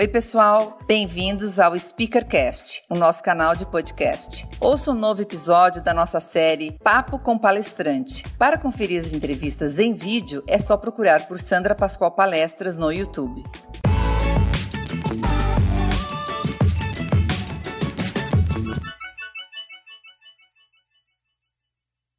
Oi, pessoal! Bem-vindos ao Speakercast, o nosso canal de podcast. Ouça um novo episódio da nossa série Papo com Palestrante. Para conferir as entrevistas em vídeo, é só procurar por Sandra Pascoal Palestras no YouTube.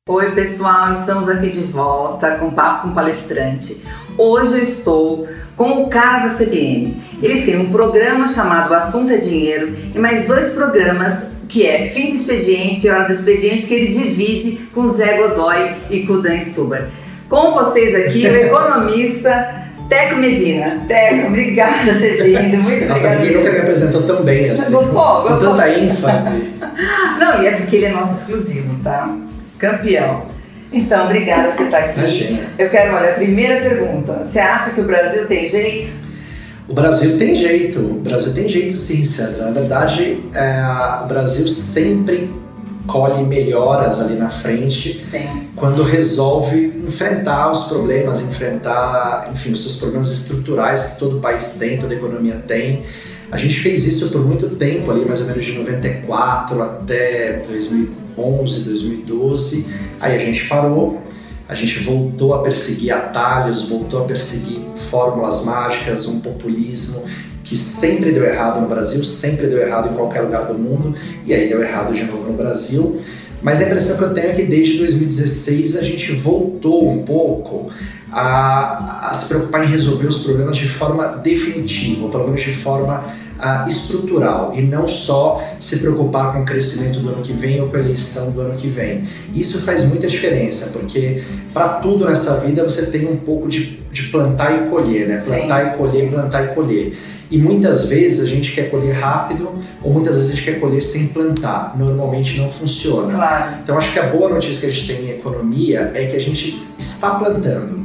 Oi, pessoal, estamos aqui de volta com Papo com Palestrante. Hoje eu estou com o cara da CBN. Ele tem um programa chamado Assunto é Dinheiro e mais dois programas que é Fim de Expediente e Hora do Expediente que ele divide com o Zé Godoy e com o Dan Stuber. Com vocês aqui, o economista Teco Medina. Teco, obrigada por ter vindo. Muito Nossa, obrigada. ninguém nunca me apresentou tão bem assim. Gostou? Com Gostou? tanta ênfase. Não, e é porque ele é nosso exclusivo, tá? Campeão. Então, obrigada por você estar aqui. Imagina. Eu quero, olha, a primeira pergunta. Você acha que o Brasil tem jeito? O Brasil tem jeito, o Brasil tem jeito sim, Sandra. Na verdade, é, o Brasil sempre colhe melhoras ali na frente Sim. quando resolve enfrentar os problemas, enfrentar, enfim, os seus problemas estruturais que todo país tem, toda economia tem. A gente fez isso por muito tempo ali, mais ou menos de 94 até 2011, 2012. Aí a gente parou, a gente voltou a perseguir atalhos, voltou a perseguir fórmulas mágicas, um populismo que sempre deu errado no Brasil, sempre deu errado em qualquer lugar do mundo, e aí deu errado de novo no Brasil. Mas a impressão que eu tenho é que desde 2016 a gente voltou um pouco a, a se preocupar em resolver os problemas de forma definitiva, ou pelo menos de forma ah, estrutural, e não só se preocupar com o crescimento do ano que vem ou com a eleição do ano que vem. Isso faz muita diferença, porque para tudo nessa vida você tem um pouco de, de plantar e colher, né? Plantar Sim. e colher, plantar e colher. E muitas vezes a gente quer colher rápido, ou muitas vezes a gente quer colher sem plantar. Normalmente não funciona. Claro. Então acho que a boa notícia que a gente tem em economia é que a gente está plantando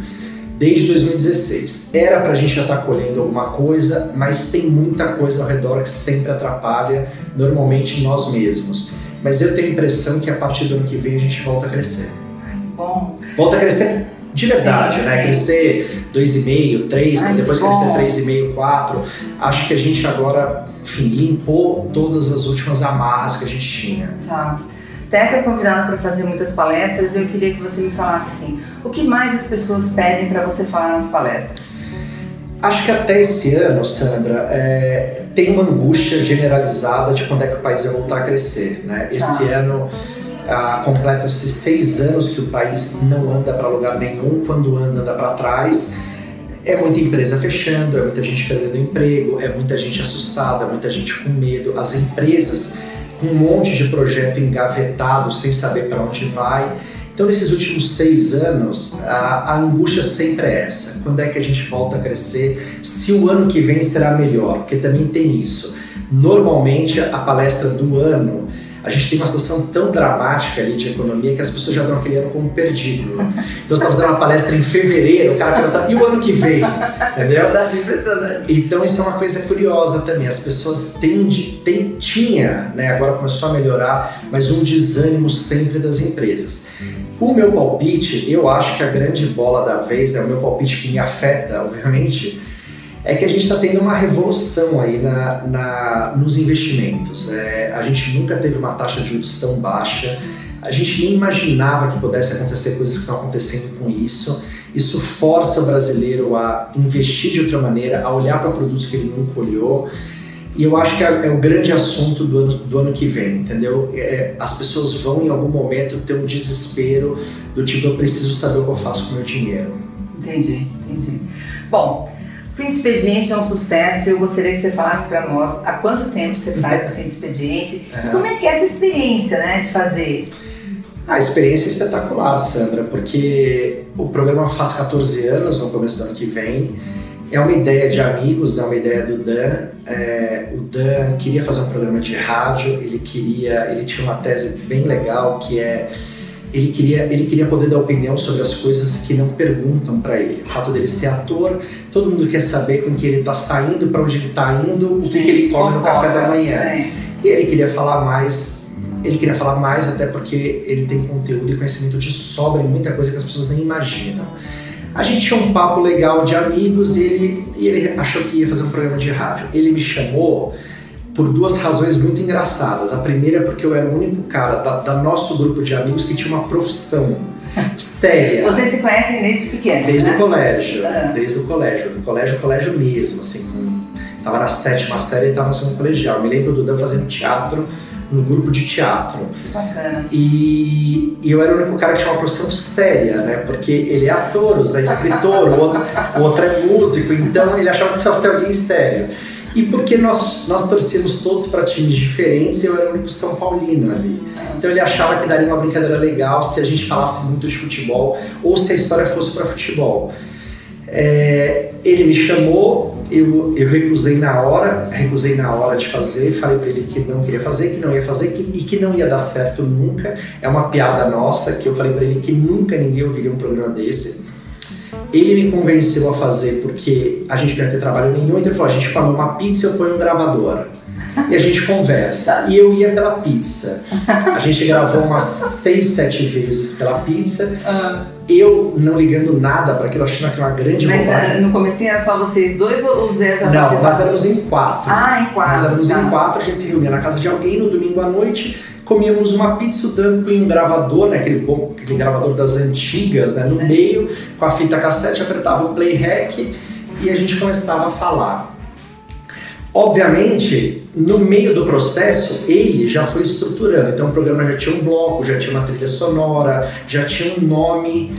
desde 2016. Era para a gente já estar colhendo alguma coisa, mas tem muita coisa ao redor que sempre atrapalha, normalmente nós mesmos. Mas eu tenho a impressão que a partir do ano que vem a gente volta a crescer. Ai, que bom. Volta a crescer de verdade, Sim, né? sim. Crescer 2,5, 3, Ai, para depois crescer 3,5, 4. Acho que a gente agora, enfim, limpou todas as últimas amarras que a gente tinha. Tá. Teco é convidado para fazer muitas palestras e eu queria que você me falasse assim, o que mais as pessoas pedem para você falar nas palestras? Acho que até esse ano, Sandra, é, tem uma angústia generalizada de quando é que o país vai voltar a crescer. Né? Esse Tá. ano ah, completa-se seis anos que o país não anda para lugar nenhum, quando anda, anda para trás. É muita empresa fechando, é muita gente perdendo emprego, é muita gente assustada, muita gente com medo, as empresas com um monte de projeto engavetado sem saber para onde vai. Então, nesses últimos seis anos, a, a angústia sempre é essa: quando é que a gente volta a crescer? Se o ano que vem será melhor? Porque também tem isso. Normalmente, a palestra do ano, a gente tem uma situação tão dramática ali de economia que as pessoas já dão aquele ano como perdido. Então, você está fazendo uma palestra em fevereiro, o cara pergunta, e o ano que vem? Entendeu? Verdade, impressionante. Então isso é uma coisa curiosa também. As pessoas têm, têm tinha, né, agora começou a melhorar, mas um desânimo sempre das empresas. O meu palpite, eu acho que a grande bola da vez, né, o meu palpite que me afeta, obviamente, é que a gente está tendo uma revolução aí na, na- nos investimentos. É, a gente nunca teve uma taxa de juros tão baixa. A gente nem imaginava que pudesse acontecer coisas que estão acontecendo com isso. Isso força o brasileiro a investir de outra maneira, a olhar para produtos que ele nunca olhou. E eu acho que é, é o grande assunto do ano, do ano que vem, entendeu? É, as pessoas vão em algum momento ter um desespero do tipo, eu preciso saber o que eu faço com o meu dinheiro. Entendi, entendi. Bom, Fim de Expediente é um sucesso e eu gostaria que você falasse para nós há quanto tempo você faz o Fim de Expediente e como é que é essa experiência, né, de fazer. A experiência é espetacular, Sandra, porque o programa faz 14 anos, no começo do ano que vem. É uma ideia de amigos, é uma ideia do Dan. É, o Dan queria fazer um programa de rádio, ele queria, ele tinha uma tese bem legal que é ele queria, ele queria poder dar opinião sobre as coisas que não perguntam para ele. O fato dele ser ator, todo mundo quer saber com que ele tá saindo, para onde ele tá indo, o que, que ele come no café da manhã. Sim. E ele queria falar mais, ele queria falar mais até porque ele tem conteúdo e conhecimento de sobra em muita coisa que as pessoas nem imaginam. A gente tinha um papo legal de amigos e ele, e ele achou que ia fazer um programa de rádio. Ele me chamou por duas razões muito engraçadas. A primeira é porque eu era o único cara da, da nosso grupo de amigos que tinha uma profissão séria. Vocês se conhecem desde pequeno? Desde né? o colégio, Ah. desde o colégio. Do colégio, colégio mesmo, assim. Tava na sétima série e tava no segundo colegial. Eu me lembro do Dan fazendo teatro no grupo de teatro. Bacana. E, e eu era o único cara que tinha uma profissão séria, né? Porque ele é ator, o Zé é escritor, o outro, o outro é músico, então ele achava que precisava ter alguém sério. E porque nós, nós torcíamos todos para times diferentes, eu era o único São Paulino ali. Então ele achava que daria uma brincadeira legal se a gente falasse muito de futebol ou se a história fosse para futebol. É, ele me chamou, eu, eu recusei na hora, recusei na hora de fazer, falei para ele que não queria fazer, que não ia fazer que- e que não ia dar certo nunca. É uma piada nossa que eu falei para ele que nunca ninguém ouviria um programa desse. Ele me convenceu a fazer porque a gente não ia ter trabalho nenhum, então ele falou: a gente come uma pizza e eu ponho um gravador. E a gente conversa. E eu ia pela pizza. A gente gravou umas seis, sete vezes pela pizza. Eu não ligando nada para aquilo, achando que era uma grande Mas bobagem. ah, no comecinho era só vocês dois ou o Zé já Não, nós éramos em quatro. Ah, em quatro. Nós éramos tá. em quatro, a gente se reunia na casa de alguém no domingo à noite, comíamos uma pizza, o Dan punha um gravador, né, aquele, bom, aquele gravador das antigas, né, no É. meio, com a fita cassete, apertava o play rec e a gente começava a falar. Obviamente, no meio do processo, ele já foi estruturando. Então o programa já tinha um bloco, já tinha uma trilha sonora, já tinha um nome.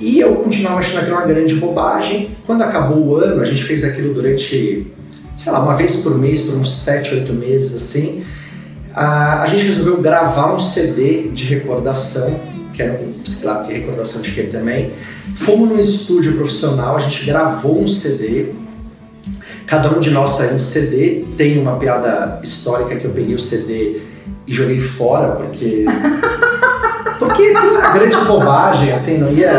E eu continuava achando aquilo uma grande bobagem. Quando acabou o ano, a gente fez aquilo durante, sei lá, uma vez por mês, por uns 7, 8 meses assim. A, gente resolveu gravar um CD de recordação, que era um, sei lá, que recordação de quê também. Fomos num estúdio profissional, a gente gravou um CD. Cada um de nós saiu um CD. Tem uma piada histórica que eu peguei o CD e joguei fora, porque. Porque era grande bobagem, assim, não ia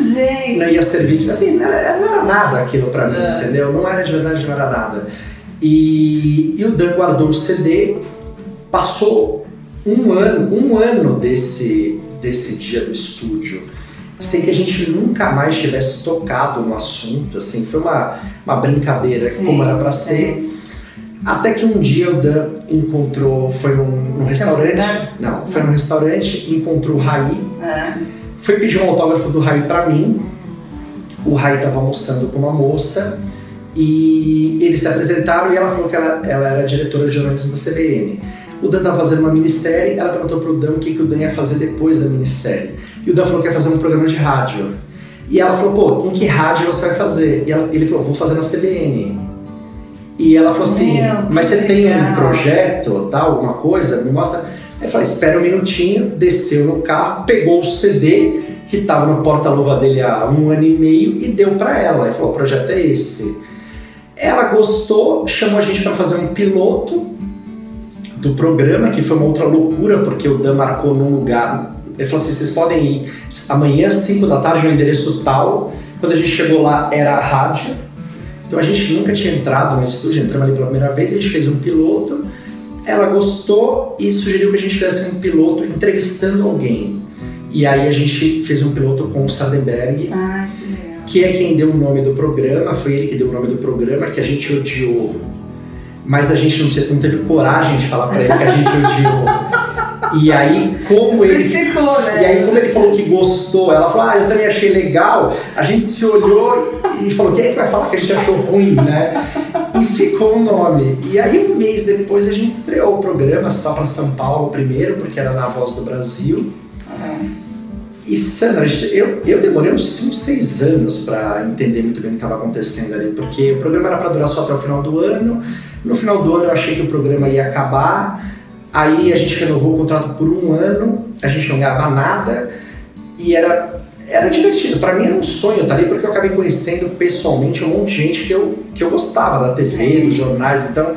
Gente. não ia servir de. Assim, não era, não era nada aquilo pra mim, É. entendeu? Não era de verdade, não era nada. E, e o Dan guardou o CD, passou um ano, um ano desse, desse dia do estúdio, sem que a gente nunca mais tivesse tocado no assunto, assim, foi uma, uma brincadeira Sim, como era pra ser. Até que um dia o Dan encontrou, foi num, num restaurante, não, foi num restaurante, encontrou o Raí, É. foi pedir um autógrafo do Raí pra mim. O Raí estava almoçando com uma moça e eles se apresentaram e ela falou que ela, ela era diretora de jornalismo da CBN. O Dan estava fazendo uma minissérie, ela perguntou pro Dan o que, que o Dan ia fazer depois da minissérie. E o Dan falou que ia fazer um programa de rádio. E ela falou, pô, em que rádio você vai fazer? E ela- ele falou, vou fazer na CBN. E ela falou assim, Meu, mas você tem um projeto, tal, alguma coisa? Me mostra. Ele falou, espera um minutinho, desceu no carro, pegou o CD que estava no porta-luva dele há um ano e meio e deu para ela. Ele falou, o projeto é esse. Ela gostou, chamou a gente para fazer um piloto do programa, que foi uma outra loucura, porque o Dan marcou num lugar. Ele falou assim: vocês podem ir amanhã, 5 da tarde, no endereço tal. Quando a gente chegou lá, era a rádio. Então a gente nunca tinha entrado no estúdio, entramos ali pela primeira vez, a gente fez um piloto. Ela gostou e sugeriu que a gente fizesse um piloto entrevistando alguém. E aí a gente fez um piloto com o Sardenberg, Ai, que que é quem deu o nome do programa, foi ele que deu o nome do programa, que a gente odiou. Mas a gente não te- não teve coragem de falar pra ele que a gente odiou. E aí, como ele né? e aí, como ele falou que gostou, ela falou, ah, eu também achei legal, a gente se olhou e falou, quem é que vai falar que a gente achou ruim, né? E ficou o nome. E aí, um mês depois, a gente estreou o programa só para São Paulo primeiro, porque era na Voz do Brasil. E Sandra, eu, eu demorei uns 5, 6 anos para entender muito bem o que estava acontecendo ali, porque o programa era para durar só até o final do ano. No final do ano eu achei que o programa ia acabar, aí a gente renovou o contrato por um ano, a gente não ganhava nada e era, era divertido. Para mim era um sonho estar ali, porque eu acabei conhecendo pessoalmente um monte de gente que eu, que eu gostava da TV, dos jornais, então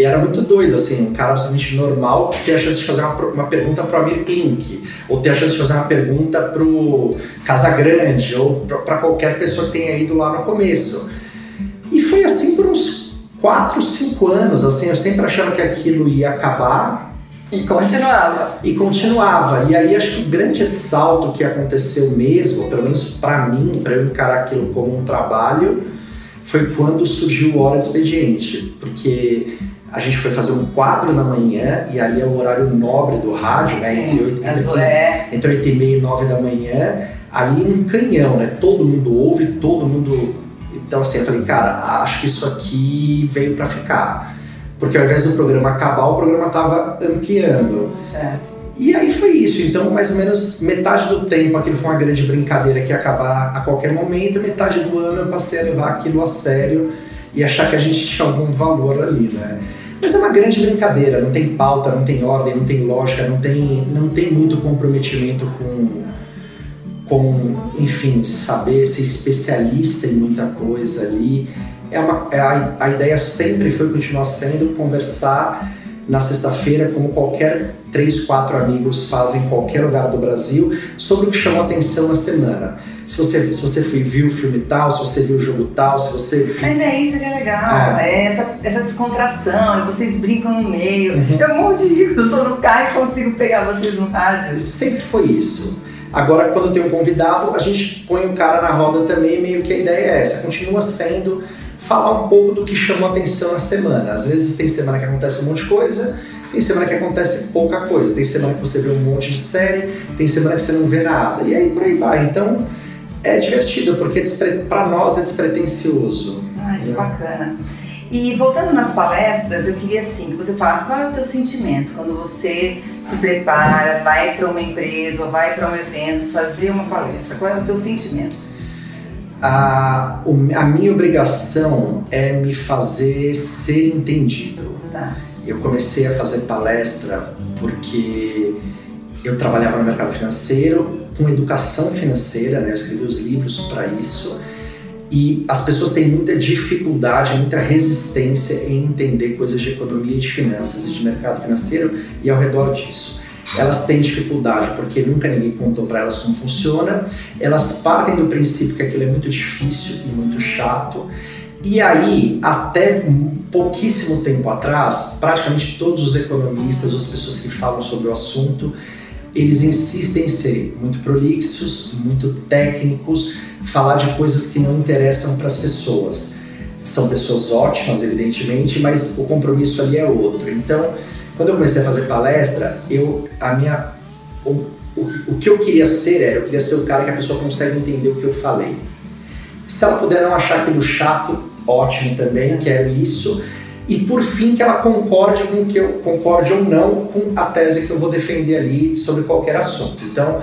e era muito doido, assim, um cara absolutamente normal ter a chance de fazer uma, uma pergunta pro Amir Klink, ou ter a chance de fazer uma pergunta pro Casagrande, ou pra qualquer pessoa que tenha ido lá no começo. E foi assim por uns 4, 5 anos, assim, eu sempre achava que aquilo ia acabar, E continuava. E continuava. E aí acho que o grande salto que aconteceu mesmo, pelo menos para mim, para eu encarar aquilo como um trabalho, foi quando surgiu o Hora de Expediente. Porque a gente foi fazer um quadro na manhã e ali é o horário nobre do rádio, né? Entre 8, entre, 15, é. entre 8 e meia e 9 da manhã. Ali um canhão, né? Todo mundo ouve, todo mundo. Então assim, eu falei, cara, acho que isso aqui veio para ficar. Porque ao invés do programa acabar, o programa tava ampliando. Certo. E aí foi isso. Então, mais ou menos metade do tempo aquilo foi uma grande brincadeira que ia acabar a qualquer momento, metade do ano eu passei a levar aquilo a sério e achar que a gente tinha algum valor ali, né? Mas é uma grande brincadeira, não tem pauta, não tem ordem, não tem lógica, não tem, não tem muito comprometimento com, com, enfim, saber ser especialista em muita coisa ali. É uma, é a, a ideia sempre foi continuar sendo conversar na sexta-feira, como qualquer três, quatro amigos fazem em qualquer lugar do Brasil, sobre o que chamou atenção na semana. Se você, se você viu o filme tal, se você viu o jogo tal, se você. Mas é isso que é legal, é, é essa, essa descontração, vocês brincam no meio. Uhum. Eu morro de rir, eu estou no carro e consigo pegar vocês no rádio. Sempre foi isso. Agora, quando tem um convidado, a gente põe o cara na roda também, meio que a ideia é essa. Continua sendo falar um pouco do que chamou atenção na semana. Às vezes tem semana que acontece um monte de coisa, tem semana que acontece pouca coisa, tem semana que você vê um monte de série, tem semana que você não vê nada, e aí por aí vai. Então é divertido, porque para nós é despretensioso. Ai, que bacana. E voltando nas palestras, eu queria assim que você falasse qual é o teu sentimento quando você se prepara, vai para uma empresa ou vai para um evento fazer uma palestra. Qual é o teu sentimento? A, a minha obrigação é me fazer ser entendido. Tá. Eu comecei a fazer palestra porque eu trabalhava no mercado financeiro com educação financeira, né? eu escrevi os livros para isso. E as pessoas têm muita dificuldade, muita resistência em entender coisas de economia e de finanças e de mercado financeiro e ao redor disso. Elas têm dificuldade porque nunca ninguém contou para elas como funciona. Elas partem do princípio que aquilo é muito difícil e muito chato. E aí, até pouquíssimo tempo atrás, praticamente todos os economistas, as pessoas que falam sobre o assunto, eles insistem em ser muito prolixos, muito técnicos, falar de coisas que não interessam para as pessoas. São pessoas ótimas, evidentemente, mas o compromisso ali é outro. Então, quando eu comecei a fazer palestra, eu a minha o, o, o que eu queria ser era, eu queria ser o cara que a pessoa consegue entender o que eu falei. Se ela puder não achar aquilo chato, ótimo também, quero isso e por fim que ela concorde com que eu concorde ou não com a tese que eu vou defender ali sobre qualquer assunto. Então,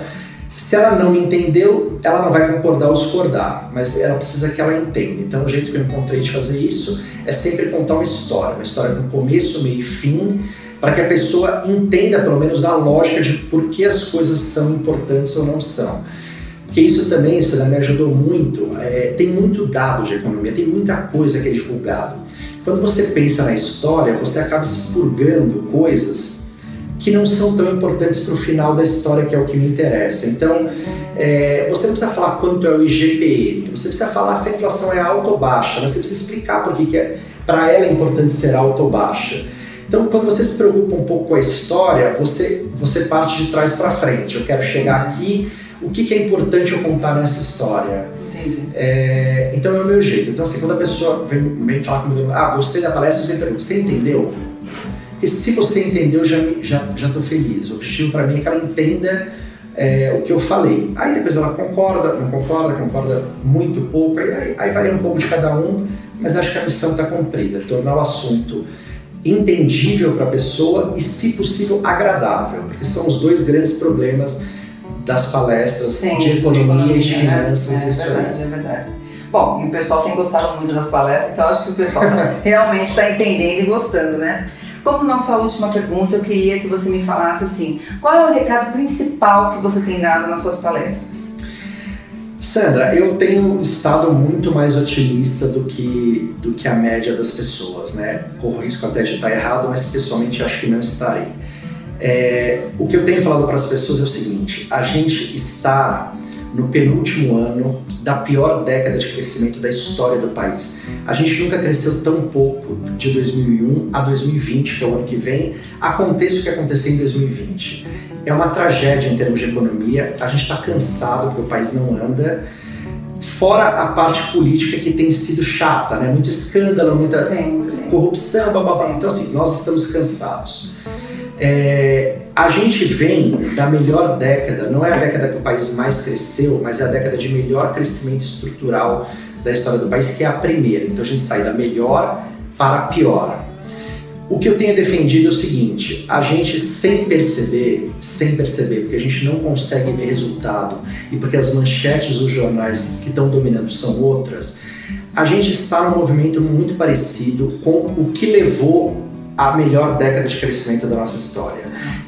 se ela não me entendeu, ela não vai concordar ou discordar, mas ela precisa que ela entenda. Então, o jeito que eu encontrei de fazer isso é sempre contar uma história, uma história com começo, meio e fim, para que a pessoa entenda pelo menos a lógica de por que as coisas são importantes ou não são. Porque isso também, isso me ajudou muito. É, tem muito dado de economia, tem muita coisa que é divulgado. Quando você pensa na história, você acaba expurgando coisas que não são tão importantes para o final da história, que é o que me interessa. Então, é, você não precisa falar quanto é o IGPM, você precisa falar se a inflação é alta ou baixa, você precisa explicar por que, que é, para ela é importante ser alta ou baixa. Então, quando você se preocupa um pouco com a história, você, você parte de trás para frente. Eu quero chegar aqui, o que, que é importante eu contar nessa história? É, então é o meu jeito. Então, assim, quando a pessoa vem, vem falar comigo, ah, gostei da palestra, você pergunta, você entendeu? Porque se você entendeu, já já já estou feliz. O objetivo para mim é que ela entenda é, o que eu falei. Aí depois ela concorda, não concorda, concorda muito pouco, aí, aí varia um pouco de cada um, mas acho que a missão está cumprida, tornar o assunto entendível para a pessoa e, se possível, agradável, porque são os dois grandes problemas das palestras Sim, de economia e de né? finanças. É, isso verdade, aí. é verdade. Bom, e o pessoal tem gostado muito das palestras, então acho que o pessoal tá, realmente está entendendo e gostando, né? Como nossa última pergunta, eu queria que você me falasse assim, qual é o recado principal que você tem dado nas suas palestras? Sandra, eu tenho estado muito mais otimista do que, do que a média das pessoas, né? Corro risco até de estar errado, mas pessoalmente acho que não estarei. É, o que eu tenho falado para as pessoas é o seguinte: a gente está no penúltimo ano da pior década de crescimento da história do país. A gente nunca cresceu tão pouco de 2001 a 2020, que é o ano que vem, aconteça o que aconteceu em 2020. É uma tragédia em termos de economia, a gente está cansado porque o país não anda. Fora a parte política que tem sido chata, né? Muito escândalo, muita sim, sim. corrupção, blá. Então, assim, nós estamos cansados. É, a gente vem da melhor década, não é a década que o país mais cresceu, mas é a década de melhor crescimento estrutural da história do país, que é a primeira. Então a gente sai da melhor para a pior. O que eu tenho defendido é o seguinte: a gente sem perceber, sem perceber, porque a gente não consegue ver resultado e porque as manchetes dos jornais que estão dominando são outras, a gente está num movimento muito parecido com o que levou a melhor década de crescimento da nossa história,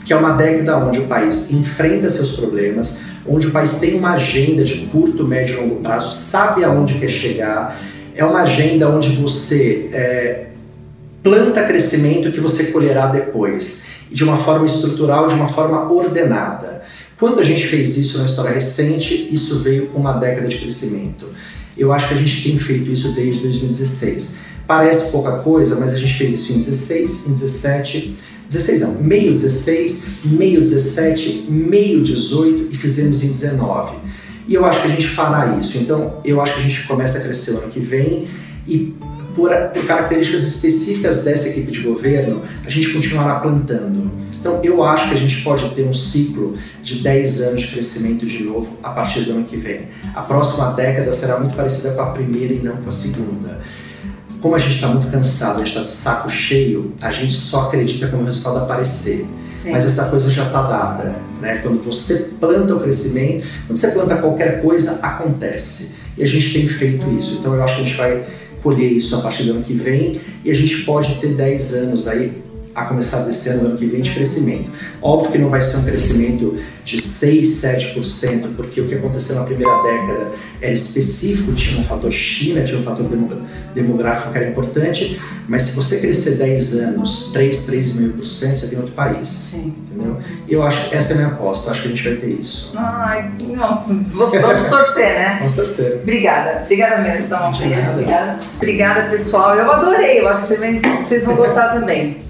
que é uma década onde o país enfrenta seus problemas, onde o país tem uma agenda de curto, médio e longo prazo, sabe aonde quer chegar, é uma agenda onde você é, planta crescimento que você colherá depois, de uma forma estrutural, de uma forma ordenada. Quando a gente fez isso na história recente, isso veio com uma década de crescimento. Eu acho que a gente tem feito isso desde 2016. Parece pouca coisa, mas a gente fez isso em 16, em 17, 16 não, meio 16, meio 17, meio 18 e fizemos em 19. E eu acho que a gente fará isso. Então, eu acho que a gente começa a crescer ano que vem e por, por características específicas dessa equipe de governo, a gente continuará plantando. Então, eu acho que a gente pode ter um ciclo de 10 anos de crescimento de novo a partir do ano que vem. A próxima década será muito parecida com a primeira e não com a segunda como a gente está muito cansado, a gente está de saco cheio, a gente só acredita quando o resultado aparecer. Sim. Mas essa coisa já está dada. Né? Quando você planta o crescimento, quando você planta qualquer coisa, acontece. E a gente tem feito isso. Então eu acho que a gente vai colher isso a partir do ano que vem e a gente pode ter 10 anos aí a começar desse ano, ano que vem, de crescimento. Óbvio que não vai ser um crescimento de 6, 7%, porque o que aconteceu na primeira década era específico, tinha um fator China, tinha um fator demográfico que era importante, mas se você crescer 10 anos, 3, 3,5%, você tem outro país. Sim. Entendeu? E eu acho, essa é a minha aposta, acho que a gente vai ter isso. Ai, não, vamos torcer, né? Vamos torcer. Obrigada, obrigada mesmo, Dom. Obrigada. Obrigada. Obrigada, pessoal. Eu adorei, eu acho que vocês vão gostar também.